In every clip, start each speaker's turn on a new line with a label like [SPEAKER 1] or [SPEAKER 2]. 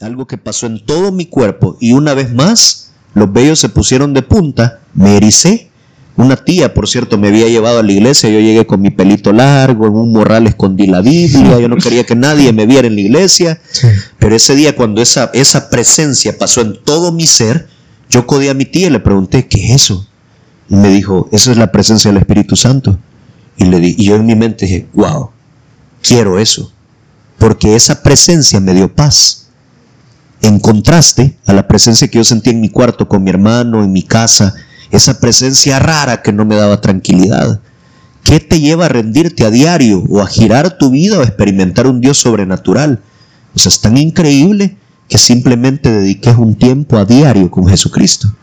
[SPEAKER 1] algo que pasó en todo mi cuerpo y una vez más los vellos se pusieron de punta, me ericé. Una tía, por cierto, me había llevado a la iglesia, yo llegué con mi pelito largo, en un morral escondí la Biblia, yo no quería que nadie me viera en la iglesia, pero ese día cuando esa, esa presencia pasó en todo mi ser, yo codé a mi tía y le pregunté, ¿qué es eso? Y me dijo, esa es la presencia del Espíritu Santo. Y, le di, y yo en mi mente dije, wow, quiero eso, porque esa presencia me dio paz en contraste a la presencia que yo sentía en mi cuarto con mi hermano, en mi casa, esa presencia rara que no me daba tranquilidad. ¿Qué te lleva a rendirte a diario o a girar tu vida o a experimentar un Dios sobrenatural? O sea, es tan increíble que simplemente dediques un tiempo a diario con Jesucristo.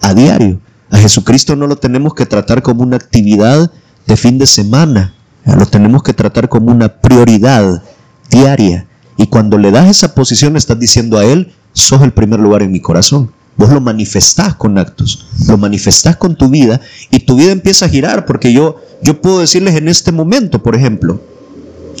[SPEAKER 1] A diario. A Jesucristo no lo tenemos que tratar como una actividad de fin de semana. Lo tenemos que tratar como una prioridad diaria. Y cuando le das esa posición, estás diciendo a Él, sos el primer lugar en mi corazón. Vos lo manifestás con actos, lo manifestás con tu vida y tu vida empieza a girar, porque yo, yo puedo decirles en este momento, por ejemplo,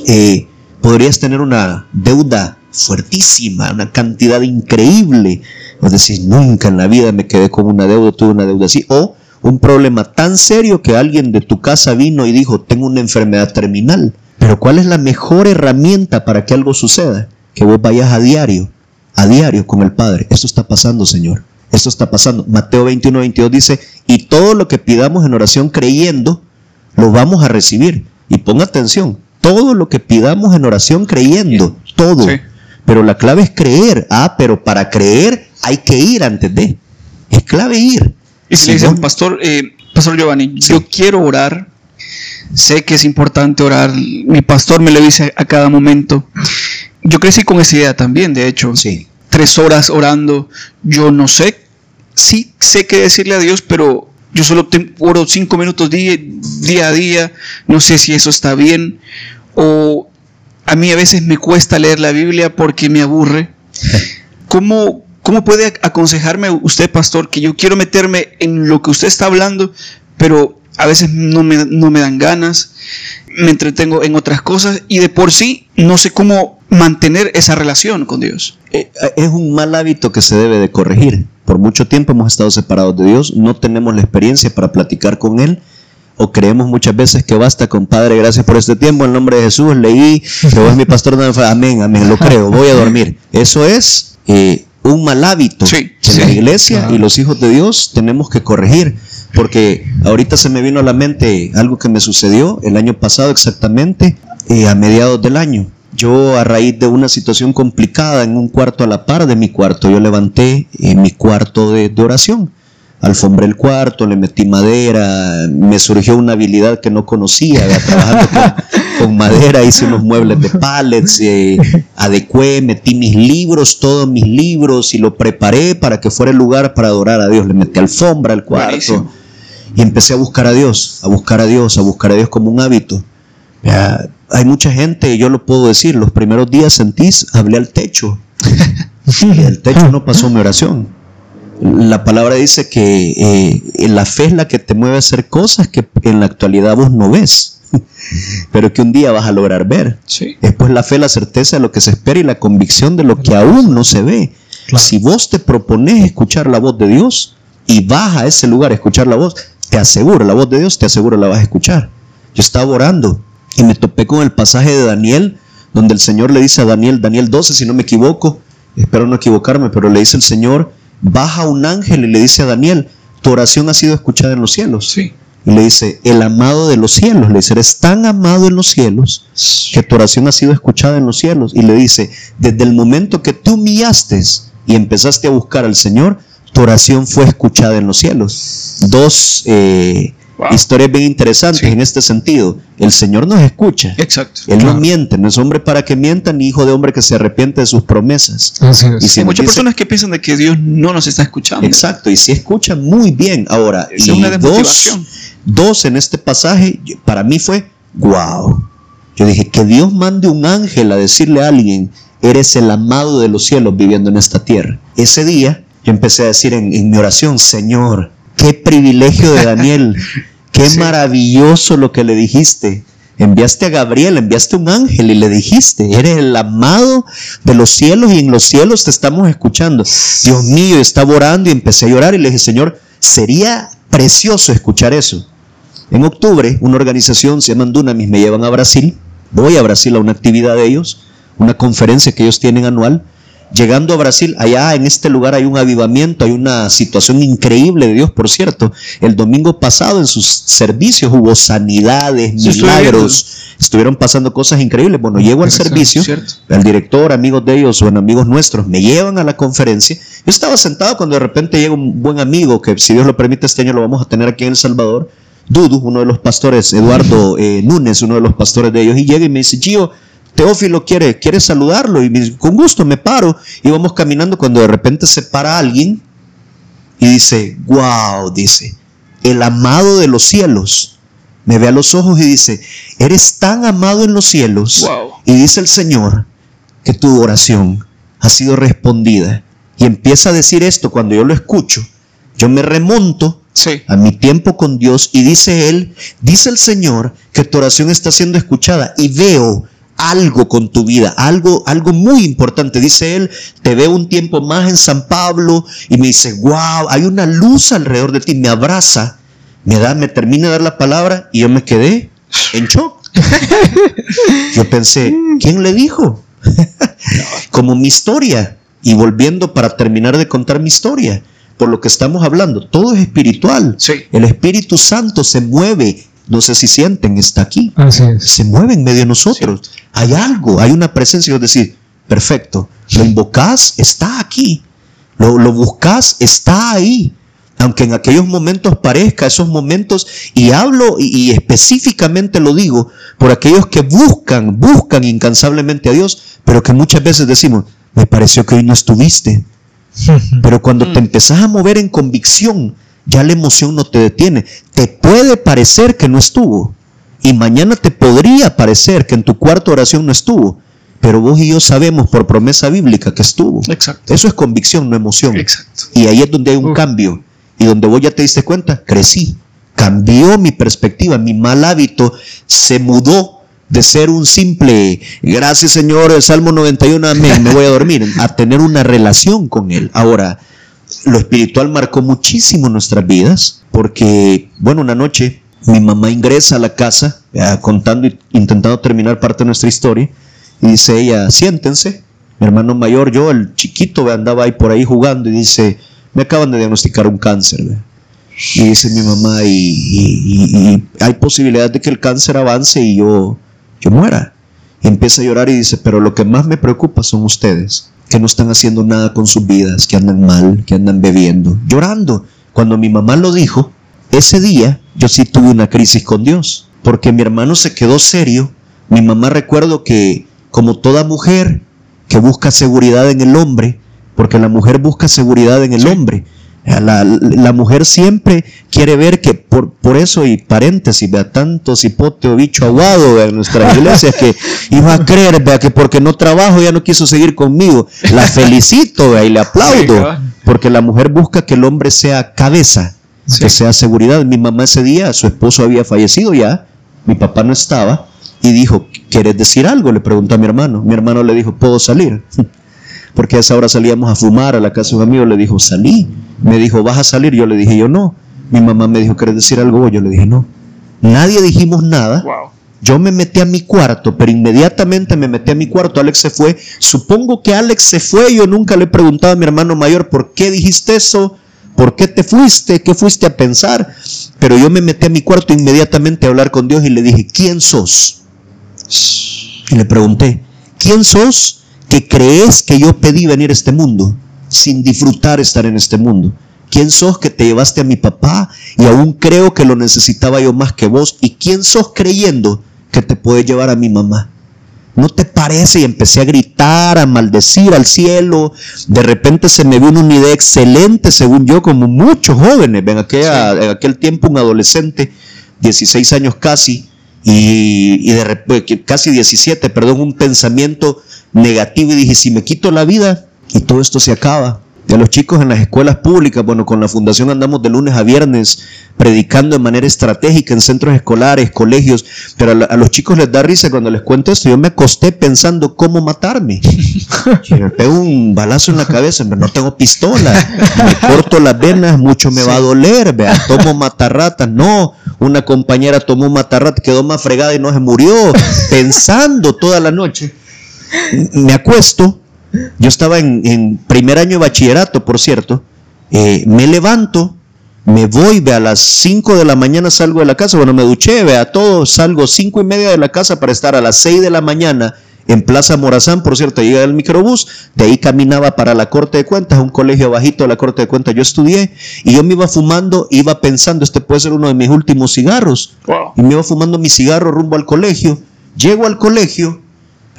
[SPEAKER 1] eh, podrías tener una deuda fuertísima, una cantidad increíble. Vos decís, nunca en la vida me quedé con una deuda, tuve una deuda así. O un problema tan serio que alguien de tu casa vino y dijo, tengo una enfermedad terminal. Pero ¿cuál es la mejor herramienta para que algo suceda? Que vos vayas a diario, a diario con el Padre. Esto está pasando, Señor. Esto está pasando. Mateo 21, 22 dice, y todo lo que pidamos en oración creyendo, lo vamos a recibir. Y ponga atención, todo lo que pidamos en oración creyendo, todo. Pero la clave es creer. Ah, pero para creer hay que ir antes de. Es clave ir.
[SPEAKER 2] Y si le dicen, pastor, eh, pastor Giovanni, yo quiero orar, Sé que es importante orar. Mi pastor me lo dice a cada momento. Yo crecí con esa idea también, de hecho.
[SPEAKER 1] Sí.
[SPEAKER 2] Tres horas orando. Yo no sé. Sí sé qué decirle a Dios, pero yo solo oro cinco minutos día, día a día. No sé si eso está bien. O a mí a veces me cuesta leer la Biblia porque me aburre. ¿Cómo, ¿Cómo puede aconsejarme usted, pastor, que yo quiero meterme en lo que usted está hablando, pero a veces no me, no me dan ganas, me entretengo en otras cosas y de por sí no sé cómo mantener esa relación con Dios.
[SPEAKER 1] Eh, es un mal hábito que se debe de corregir. Por mucho tiempo hemos estado separados de Dios, no tenemos la experiencia para platicar con Él o creemos muchas veces que basta con Padre, gracias por este tiempo, en nombre de Jesús leí, que vos mi pastor, amén, amén, lo creo, voy a dormir. Eso es eh, un mal hábito que la iglesia y los hijos de Dios tenemos que corregir. Porque ahorita se me vino a la mente algo que me sucedió el año pasado exactamente, eh, a mediados del año. Yo a raíz de una situación complicada en un cuarto a la par de mi cuarto, yo levanté eh, mi cuarto de, oración alfombré el cuarto, le metí madera, me surgió una habilidad que no conocía, trabajando con, madera, hice unos muebles de pallets, eh, adecué, metí mis libros, todos mis libros y lo preparé para que fuera el lugar para adorar a Dios. Le metí alfombra al cuarto y empecé a buscar a Dios, a buscar a Dios, a buscar a Dios como un hábito. hay mucha gente, yo lo puedo decir, los primeros días sentís, hablé al techo. y el techo no pasó mi oración. La palabra dice que eh, la fe es la que te mueve a hacer cosas que en la actualidad vos no ves, pero que un día vas a lograr ver. Después la fe, la certeza de lo que se espera y la convicción de lo que aún no se ve. Si vos te propones escuchar la voz de Dios y vas a ese lugar a escuchar la voz, te aseguro, la voz de Dios te aseguro la vas a escuchar. Yo estaba orando y me topé con el pasaje de Daniel, donde el Señor le dice a Daniel, Daniel 12, si no me equivoco, espero no equivocarme, pero le dice el Señor, baja un ángel y le dice a Daniel, tu oración ha sido escuchada en los cielos.
[SPEAKER 2] Sí.
[SPEAKER 1] Y le dice, el amado de los cielos. Le dice, eres tan amado en los cielos que tu oración ha sido escuchada en los cielos. Y le dice, desde el momento que tú humillaste y empezaste a buscar al Señor, tu oración fue escuchada en los cielos. Dos eh, historias bien interesantes en este sentido. El Señor nos escucha.
[SPEAKER 2] Exacto.
[SPEAKER 1] Él no miente, no es hombre para que mienta, ni hijo de hombre que se arrepiente de sus promesas.
[SPEAKER 2] Y Hay muchas personas que piensan de que Dios no nos está escuchando.
[SPEAKER 1] Exacto, y si escucha muy bien. Ahora,
[SPEAKER 2] es una
[SPEAKER 1] dos, dos en este pasaje, para mí fue, wow. Yo dije, que Dios mande un ángel a decirle a alguien, eres el amado de los cielos viviendo en esta tierra. Ese día yo empecé a decir en, mi oración, Señor, qué privilegio de Daniel, qué maravilloso lo que le dijiste. Enviaste a Gabriel, enviaste un ángel y le dijiste, eres el amado de los cielos y en los cielos te estamos escuchando. Dios mío, estaba orando y empecé a llorar y le dije, Señor, sería precioso escuchar eso. En octubre, una organización se llama Dunamis me llevan a Brasil. Voy a Brasil a una actividad de ellos, una conferencia que ellos tienen anual. Llegando a Brasil, allá en este lugar hay un avivamiento, hay una situación increíble de Dios, por cierto. El domingo pasado en sus servicios hubo sanidades, milagros, estuvieron pasando cosas increíbles. Bueno, llego al servicio, el director, amigos de ellos o amigos nuestros me llevan a la conferencia. Yo estaba sentado cuando de repente llega un buen amigo que si Dios lo permite este año lo vamos a tener aquí en El Salvador, Dudu, uno de los pastores, Eduardo eh, Núñez, uno de los pastores de ellos, y llega y me dice, Gio, Teófilo quiere, quiere saludarlo y con gusto me paro y vamos caminando cuando de repente se para alguien y dice, wow, dice, el amado de los cielos me ve a los ojos y dice, eres tan amado en los cielos y dice el Señor que tu oración ha sido respondida. Y empieza a decir esto cuando yo lo escucho, yo me remonto a mi tiempo con Dios y dice él, dice el Señor que tu oración está siendo escuchada y veo algo con tu vida, algo, algo muy importante. Dice él, te veo un tiempo más en San Pablo y me dice, wow, hay una luz alrededor de ti, me abraza, me da, me termina de dar la palabra y yo me quedé en shock. yo pensé, ¿quién le dijo? Como mi historia. Y volviendo para terminar de contar mi historia, por lo que estamos hablando, todo es espiritual. El Espíritu Santo se mueve no sé si sienten, está aquí. Se mueve en medio de nosotros. Hay algo, hay una presencia. Es decir, perfecto, lo invocás, está aquí. Lo, lo buscas, está ahí. Aunque en aquellos momentos parezca esos momentos, y hablo y, específicamente lo digo, por aquellos que buscan, buscan incansablemente a Dios, pero que muchas veces decimos, me pareció que hoy no estuviste. Pero cuando te mm. empezás a mover en convicción, ya la emoción no te detiene. Te puede parecer que no estuvo. Y mañana te podría parecer que en tu cuarta oración no estuvo. Pero vos y yo sabemos por promesa bíblica que estuvo. Exacto. Eso es convicción, no emoción. Exacto. Y ahí es donde hay un cambio. Y donde vos ya te diste cuenta, crecí. Cambió mi perspectiva. Mi mal hábito se mudó de ser un simple, gracias Señor, el Salmo 91, amén, me voy a dormir, a tener una relación con Él. Ahora, lo espiritual marcó muchísimo nuestras vidas, porque, bueno, una noche mi mamá ingresa a la casa, contando y intentando terminar parte de nuestra historia, y dice ella, siéntense. Mi hermano mayor, yo, el chiquito, andaba ahí por ahí jugando y dice, me acaban de diagnosticar un cáncer. Y dice mi mamá, y, hay posibilidad de que el cáncer avance y yo, yo muera. Y empieza a llorar y dice, pero lo que más me preocupa son ustedes que no están haciendo nada con sus vidas, que andan mal, que andan bebiendo, llorando. Cuando mi mamá lo dijo, ese día yo sí tuve una crisis con Dios, porque mi hermano se quedó serio. Mi mamá recuerdo que, como toda mujer que busca seguridad en el hombre, porque la mujer busca seguridad en el hombre, la, mujer siempre quiere ver que por, por eso, y paréntesis, vea tanto cipote o bicho aguado en nuestra iglesia que iba a creer vea, que porque no trabajo ya no quiso seguir conmigo. La felicito vea, y le aplaudo, porque la mujer busca que el hombre sea cabeza, que sea seguridad. Mi mamá ese día, su esposo había fallecido ya, mi papá no estaba, y dijo, ¿quieres decir algo? Le preguntó a mi hermano. Mi hermano le dijo, ¿puedo salir? Porque a esa hora salíamos a fumar a la casa de un amigo, le dijo, salí. Me dijo, ¿vas a salir? Yo le dije, yo no. Mi mamá me dijo, ¿quieres decir algo? Yo le dije, no. Nadie dijimos nada. Yo me metí a mi cuarto, pero inmediatamente me metí a mi cuarto. Alex se fue. Supongo que Alex se fue. Yo nunca le he preguntado a mi hermano mayor, ¿por qué dijiste eso? ¿Por qué te fuiste? ¿Qué fuiste a pensar? Pero yo me metí a mi cuarto inmediatamente a hablar con Dios y le dije, ¿quién sos? Y le pregunté, ¿quién sos? Que crees que yo pedí venir a este mundo sin disfrutar estar en este mundo. ¿Quién sos que te llevaste a mi papá y aún creo que lo necesitaba yo más que vos? ¿Y quién sos creyendo que te puede llevar a mi mamá? ¿No te parece? Y empecé a gritar, a maldecir al cielo. De repente se me vino una idea excelente, según yo, como muchos jóvenes. En, en aquel tiempo un adolescente, 16 años casi, y, y de repente, casi 17, perdón, un pensamiento negativo y dije, si me quito la vida y todo esto se acaba, de los chicos en las escuelas públicas. Bueno, con la fundación andamos de lunes a viernes predicando de manera estratégica en centros escolares, colegios, pero a, los chicos les da risa cuando les cuento esto. Yo me acosté pensando cómo matarme. Si me pego un balazo en la cabeza, no tengo pistola, me corto las venas, mucho me va a doler, vea, tomo matarratas. No, una compañera tomó matarrata, quedó más fregada y no se murió, pensando toda la noche. Me acuesto yo estaba en, primer año de bachillerato, por cierto. Eh, me levanto, me voy, ve a las 5 de la mañana salgo de la casa. Bueno, me duché, ve a todo, salgo 5 y media de la casa para estar a las 6 de la mañana en Plaza Morazán, por cierto, llega el microbús, de ahí caminaba para la Corte de Cuentas, un colegio bajito de la Corte de Cuentas, yo estudié, y yo me iba fumando, iba pensando, este puede ser uno de mis últimos cigarros, y me iba fumando mi cigarro rumbo al colegio, llego al colegio,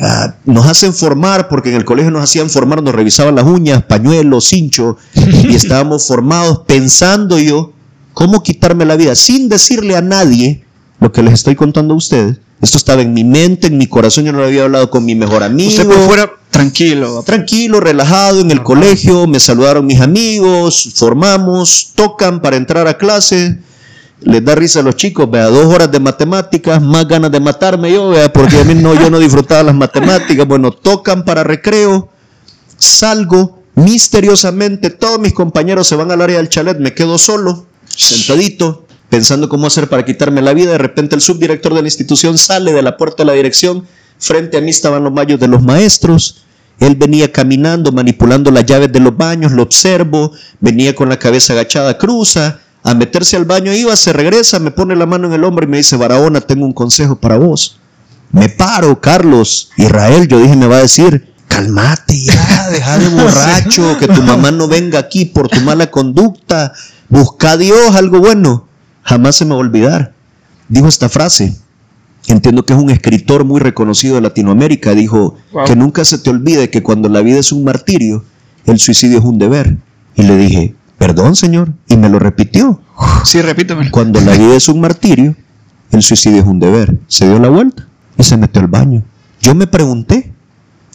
[SPEAKER 1] Ah, nos hacen formar, porque en el colegio nos hacían formar, nos revisaban las uñas, pañuelos, cincho, y estábamos formados pensando yo cómo quitarme la vida, sin decirle a nadie lo que les estoy contando a ustedes. Esto estaba en mi mente, en mi corazón, yo no lo había hablado con mi mejor amigo.
[SPEAKER 2] Usted por fuera tranquilo.
[SPEAKER 1] Tranquilo, relajado en el colegio, me saludaron mis amigos, formamos, tocan para entrar a clase les da risa a los chicos, vea, dos horas de matemáticas, más ganas de matarme yo, vea, porque a mí no, yo no disfrutaba las matemáticas. Bueno, tocan para recreo, salgo, misteriosamente todos mis compañeros se van al área del chalet, me quedo solo, sentadito, pensando cómo hacer para quitarme la vida. De repente el subdirector de la institución sale de la puerta de la dirección, frente a mí estaban los mayos de los maestros. Él venía caminando, manipulando las llaves de los baños, lo observo, venía con la cabeza agachada, cruza, a meterse al baño iba, se regresa, me pone la mano en el hombro y me dice, Barahona, tengo un consejo para vos. Me paro, Carlos, Israel, yo dije, me va a decir, calmate ya, deja de borracho, que tu mamá no venga aquí por tu mala conducta, busca a Dios algo bueno. Jamás se me va a olvidar. Dijo esta frase, entiendo que es un escritor muy reconocido de Latinoamérica, dijo, que nunca se te olvide que cuando la vida es un martirio, el suicidio es un deber. Y le dije, Perdón, Señor. Y me lo repitió.
[SPEAKER 2] Sí, repítamelo.
[SPEAKER 1] Cuando la vida es un martirio, el suicidio es un deber. Se dio la vuelta y se metió al baño. Yo me pregunté,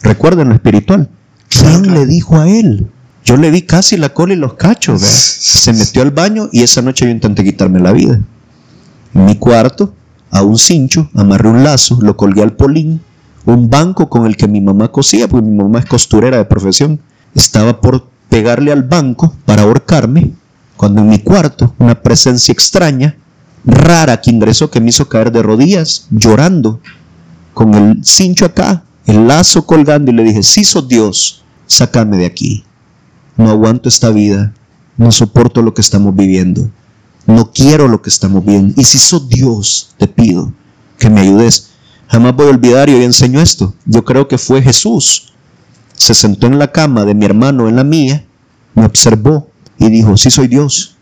[SPEAKER 1] recuerden lo espiritual, ¿quién le dijo a él? Yo le vi casi la cola y los cachos, Se metió al baño y esa noche yo intenté quitarme la vida. En mi cuarto, a un cincho, amarré un lazo, lo colgué al polín, un banco con el que mi mamá cosía, porque mi mamá es costurera de profesión. Estaba por pegarle al banco para ahorcarme, cuando en mi cuarto una presencia extraña, rara que ingresó, que me hizo caer de rodillas, llorando, con el cincho acá, el lazo colgando, y le dije, si sos Dios, sácame de aquí. No aguanto esta vida, no soporto lo que estamos viviendo, no quiero lo que estamos viendo. Y si sos Dios, te pido que me ayudes. Jamás voy a olvidar y hoy enseño esto. Yo creo que fue Jesús se sentó en la cama de mi hermano, en la mía, me observó y dijo, sí soy Dios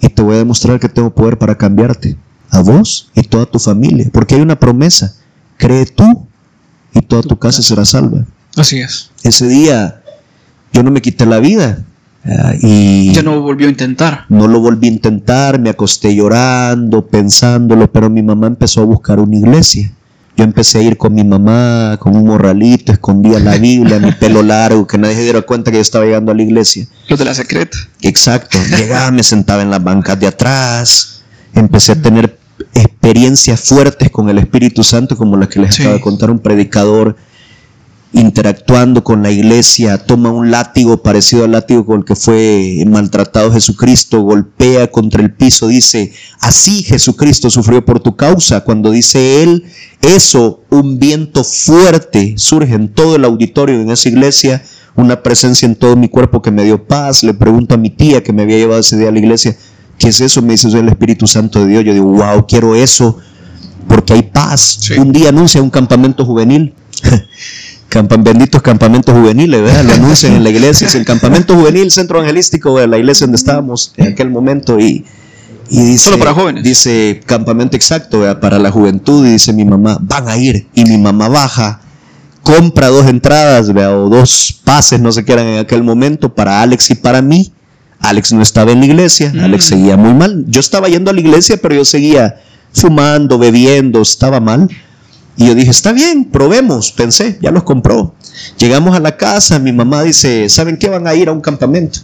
[SPEAKER 1] y te voy a demostrar que tengo poder para cambiarte, a vos y toda tu familia, porque hay una promesa, cree tú y toda tu casa será salva.
[SPEAKER 2] Así es.
[SPEAKER 1] Ese día yo no me quité la vida. Ah, y
[SPEAKER 2] ya no volvió a intentar.
[SPEAKER 1] No lo volví a intentar, me acosté llorando, pensándolo, pero mi mamá empezó a buscar una iglesia. Yo empecé a ir con mi mamá, con un morralito, escondía la Biblia, mi pelo largo, que nadie se diera cuenta que yo estaba llegando a la iglesia.
[SPEAKER 2] Lo de la secreta.
[SPEAKER 1] Exacto. Llegaba, me sentaba en las bancas de atrás, empecé a tener experiencias fuertes con el Espíritu Santo, como las que les acaba de contar un predicador interactuando con la iglesia, toma un látigo parecido al látigo con el que fue maltratado Jesucristo, golpea contra el piso, dice, así Jesucristo sufrió por tu causa. Cuando dice él eso, un viento fuerte surge en todo el auditorio en esa iglesia, una presencia en todo mi cuerpo que me dio paz. Le pregunto a mi tía que me había llevado ese día a la iglesia, ¿qué es eso? Me dice, es el Espíritu Santo de Dios. Yo digo, wow, quiero eso porque hay paz. Un día anuncia un campamento juvenil. Campan, benditos campamentos juveniles, ¿verdad? lo anuncian en la iglesia, es el campamento juvenil centro evangelístico de la iglesia donde estábamos en aquel momento y, y dice,
[SPEAKER 2] Solo para jóvenes.
[SPEAKER 1] Dice campamento exacto para la juventud y dice mi mamá, van a ir y mi mamá baja, compra dos entradas o dos pases, no sé qué eran en aquel momento, para Alex y para mí. Alex no estaba en la iglesia, mm. Alex seguía muy mal. Yo estaba yendo a la iglesia, pero yo seguía fumando, bebiendo, estaba mal. Y yo dije, está bien, probemos, pensé, ya los compró. Llegamos a la casa, mi mamá dice, ¿saben qué? Van a ir a un campamento.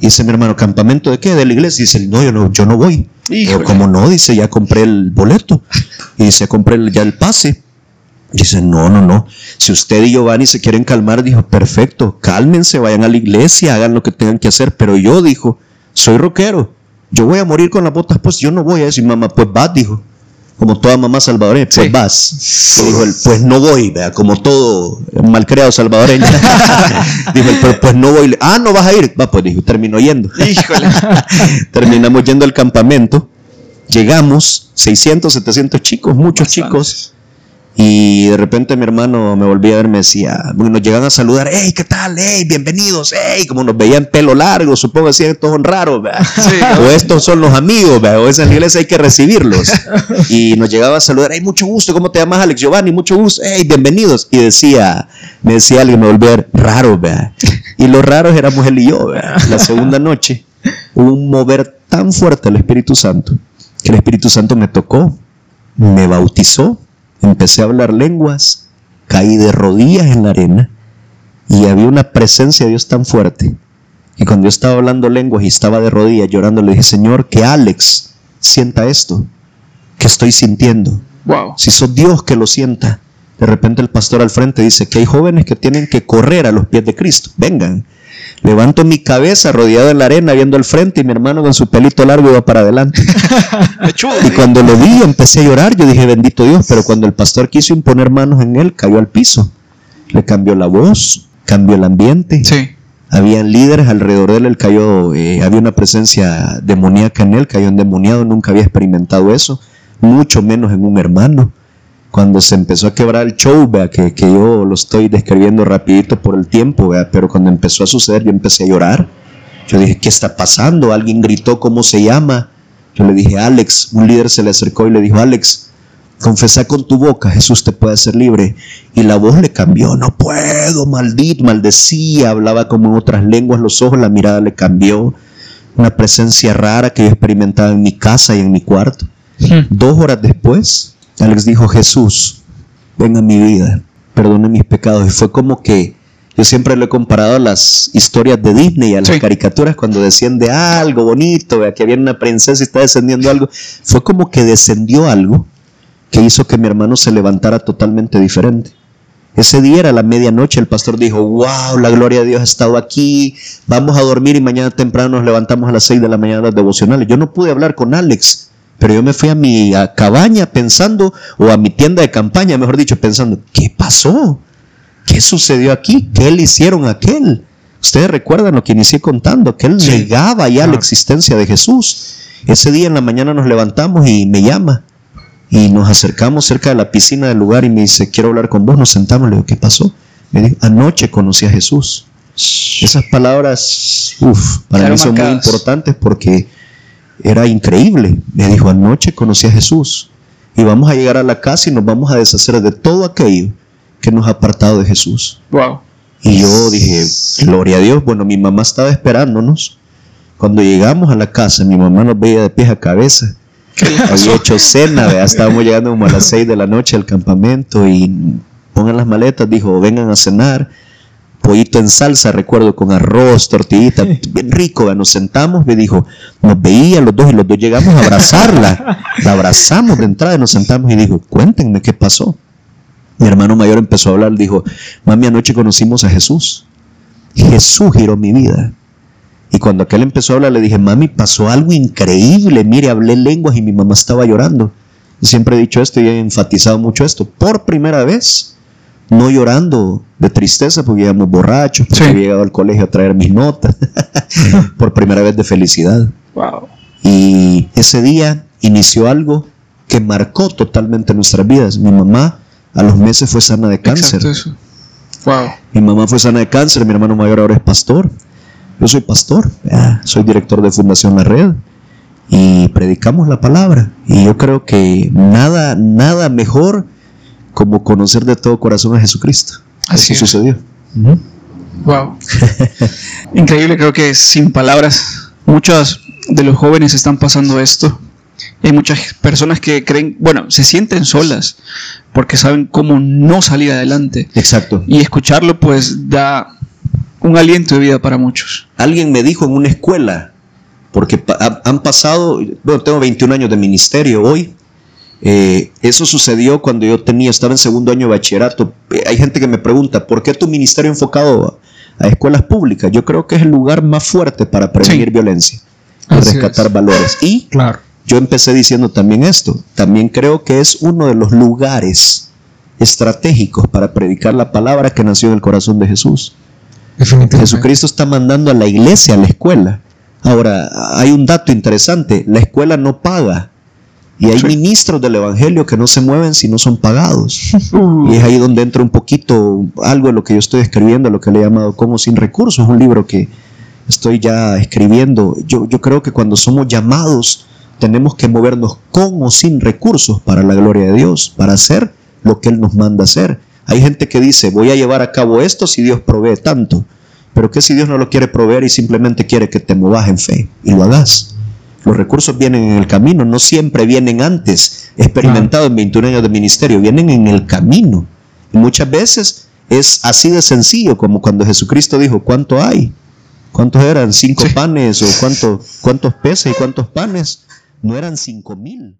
[SPEAKER 1] Y dice mi hermano, ¿campamento de qué? De la iglesia. dice, no, yo no, yo no voy. Pero como no, dice, ya compré el boleto. Y dice, compré ya el pase. Dice, no, no, no. Si usted y yo van y se quieren calmar, dijo, perfecto, cálmense, vayan a la iglesia, hagan lo que tengan que hacer. Pero yo, dijo, soy rockero. Yo voy a morir con las botas, pues yo no voy a decir, mamá, pues va, dijo como toda mamá salvadoreña, pues vas. dijo pues no voy, vea, como todo malcriado salvadoreño. dijo pues no voy. Ah, no vas a ir. Va, pues dijo, terminó yendo. Terminamos yendo al campamento. Llegamos, 600, 700 chicos, muchos chicos. Y de repente mi hermano me volvía a ver, me decía, nos llegan a saludar, hey, ¿qué tal? Hey, bienvenidos, hey, como nos veían pelo largo, supongo que decían, estos son raros, o estos son los amigos, o esa iglesia hay que recibirlos. y nos llegaba a saludar, hey, mucho gusto, ¿cómo te llamas Alex Giovanni? Mucho gusto, hey, bienvenidos. Y decía, me decía alguien, me volvía a ver, raro, ¿verdad? Y los raros éramos él y yo, ¿verdad? La segunda noche hubo un mover tan fuerte al Espíritu Santo, que el Espíritu Santo me tocó, me bautizó empecé a hablar lenguas, caí de rodillas en la arena y había una presencia de Dios tan fuerte. Y cuando yo estaba hablando lenguas y estaba de rodillas llorando, le dije, Señor, que Alex sienta esto que estoy sintiendo.
[SPEAKER 2] Wow.
[SPEAKER 1] Si sos Dios que lo sienta. De repente el pastor al frente dice que hay jóvenes que tienen que correr a los pies de Cristo. Vengan. Levanto mi cabeza rodeado en la arena viendo al frente y mi hermano con su pelito largo iba para adelante. y cuando lo vi empecé a llorar, yo dije, bendito Dios, pero cuando el pastor quiso imponer manos en él, cayó al piso. Le cambió la voz, cambió el ambiente.
[SPEAKER 2] Sí.
[SPEAKER 1] Habían líderes alrededor de él, él cayó, eh, había una presencia demoníaca en él, cayó endemoniado, nunca había experimentado eso, mucho menos en un hermano cuando se empezó a quebrar el show, vea, que, que, yo lo estoy describiendo rapidito por el tiempo, vea, pero cuando empezó a suceder yo empecé a llorar. Yo dije, ¿qué está pasando? Alguien gritó, ¿cómo se llama? Yo le dije, Alex, un líder se le acercó y le dijo, Alex, confesa con tu boca, Jesús te puede hacer libre. Y la voz le cambió, no puedo, maldito, maldecía, hablaba como en otras lenguas, los ojos, la mirada le cambió. Una presencia rara que yo experimentaba en mi casa y en mi cuarto. Hmm. Dos horas después, Alex dijo, Jesús, ven a mi vida, perdone mis pecados. Y fue como que yo siempre lo he comparado a las historias de Disney, a las caricaturas cuando desciende algo bonito, que había una princesa y está descendiendo algo. Fue como que descendió algo que hizo que mi hermano se levantara totalmente diferente. Ese día era la medianoche, el pastor dijo, wow, la gloria de Dios ha estado aquí, vamos a dormir y mañana temprano nos levantamos a las 6 de la mañana las devocionales. Yo no pude hablar con Alex, pero yo me fui a mi cabaña pensando, o a mi tienda de campaña, mejor dicho, pensando, ¿qué pasó? ¿Qué sucedió aquí? ¿Qué le hicieron a aquel? Ustedes recuerdan lo que inicié contando, que él negaba ya la existencia de Jesús. Ese día en la mañana nos levantamos y me llama. Y nos acercamos cerca de la piscina del lugar y me dice, quiero hablar con vos. Nos sentamos, le digo, ¿qué pasó? Me dijo, anoche conocí a Jesús. Esas palabras, uff, para mí son muy importantes porque era increíble. Me dijo, anoche conocí a Jesús y vamos a llegar a la casa y nos vamos a deshacer de todo aquello que nos ha apartado de Jesús.
[SPEAKER 2] Wow.
[SPEAKER 1] Y yo dije, gloria a Dios. Bueno, mi mamá estaba esperándonos. Cuando llegamos a la casa, mi mamá nos veía de pies a cabeza. Había hecho cena, ya estábamos llegando como a las seis de la noche al campamento y pongan las maletas, dijo, vengan a cenar pollito en salsa, recuerdo, con arroz, tortillita, bien rico. Nos sentamos, me dijo, nos veía los dos y los dos llegamos a abrazarla. La abrazamos de entrada y nos sentamos y dijo, cuéntenme qué pasó. Mi hermano mayor empezó a hablar, dijo, mami, anoche conocimos a Jesús. Jesús giró mi vida. Y cuando aquel empezó a hablar, le dije, mami, pasó algo increíble. Mire, hablé lenguas y mi mamá estaba llorando. siempre he dicho esto y he enfatizado mucho esto. Por primera vez, no llorando de tristeza porque íbamos borrachos, porque había llegado al colegio a traer mis notas, por primera vez de felicidad. Y ese día inició algo que marcó totalmente nuestras vidas. Mi mamá a los meses fue sana de cáncer. Mi mamá fue sana de cáncer, mi hermano mayor ahora es pastor. Yo soy pastor, soy director de Fundación La Red y predicamos la palabra. Y yo creo que nada, nada mejor como conocer de todo corazón a Jesucristo. Así, sucedió.
[SPEAKER 2] Wow. Increíble, creo que sin palabras, muchos de los jóvenes están pasando esto. Hay muchas personas que creen, bueno, se sienten solas porque saben cómo no salir adelante.
[SPEAKER 1] Exacto.
[SPEAKER 2] Y escucharlo pues da un aliento de vida para muchos.
[SPEAKER 1] Alguien me dijo en una escuela, porque han pasado, bueno, tengo 21 años de ministerio hoy. Eh, eso sucedió cuando yo tenía, estaba en segundo año de bachillerato. Eh, hay gente que me pregunta, ¿por qué tu ministerio enfocado a, escuelas públicas? Yo creo que es el lugar más fuerte para prevenir violencia y rescatar valores. Y claro. yo empecé diciendo también esto, también creo que es uno de los lugares estratégicos para predicar la palabra que nació en el corazón de Jesús. Jesucristo está mandando a la iglesia a la escuela. Ahora, hay un dato interesante, la escuela no paga. Y hay ministros del Evangelio que no se mueven si no son pagados. Uh. Y es ahí donde entra un poquito algo de lo que yo estoy escribiendo, lo que le he llamado Como sin recursos, un libro que estoy ya escribiendo. Yo, yo creo que cuando somos llamados tenemos que movernos con o sin recursos para la gloria de Dios, para hacer lo que Él nos manda hacer. Hay gente que dice, voy a llevar a cabo esto si Dios provee tanto. Pero ¿qué si Dios no lo quiere proveer y simplemente quiere que te movas en fe y lo hagas? Los recursos vienen en el camino, no siempre vienen antes. experimentado en 21 años de ministerio, vienen en el camino. Y muchas veces es así de sencillo como cuando Jesucristo dijo, ¿cuánto hay? ¿Cuántos eran? ¿Cinco panes? ¿O cuánto, cuántos peces y cuántos panes? No eran cinco mil.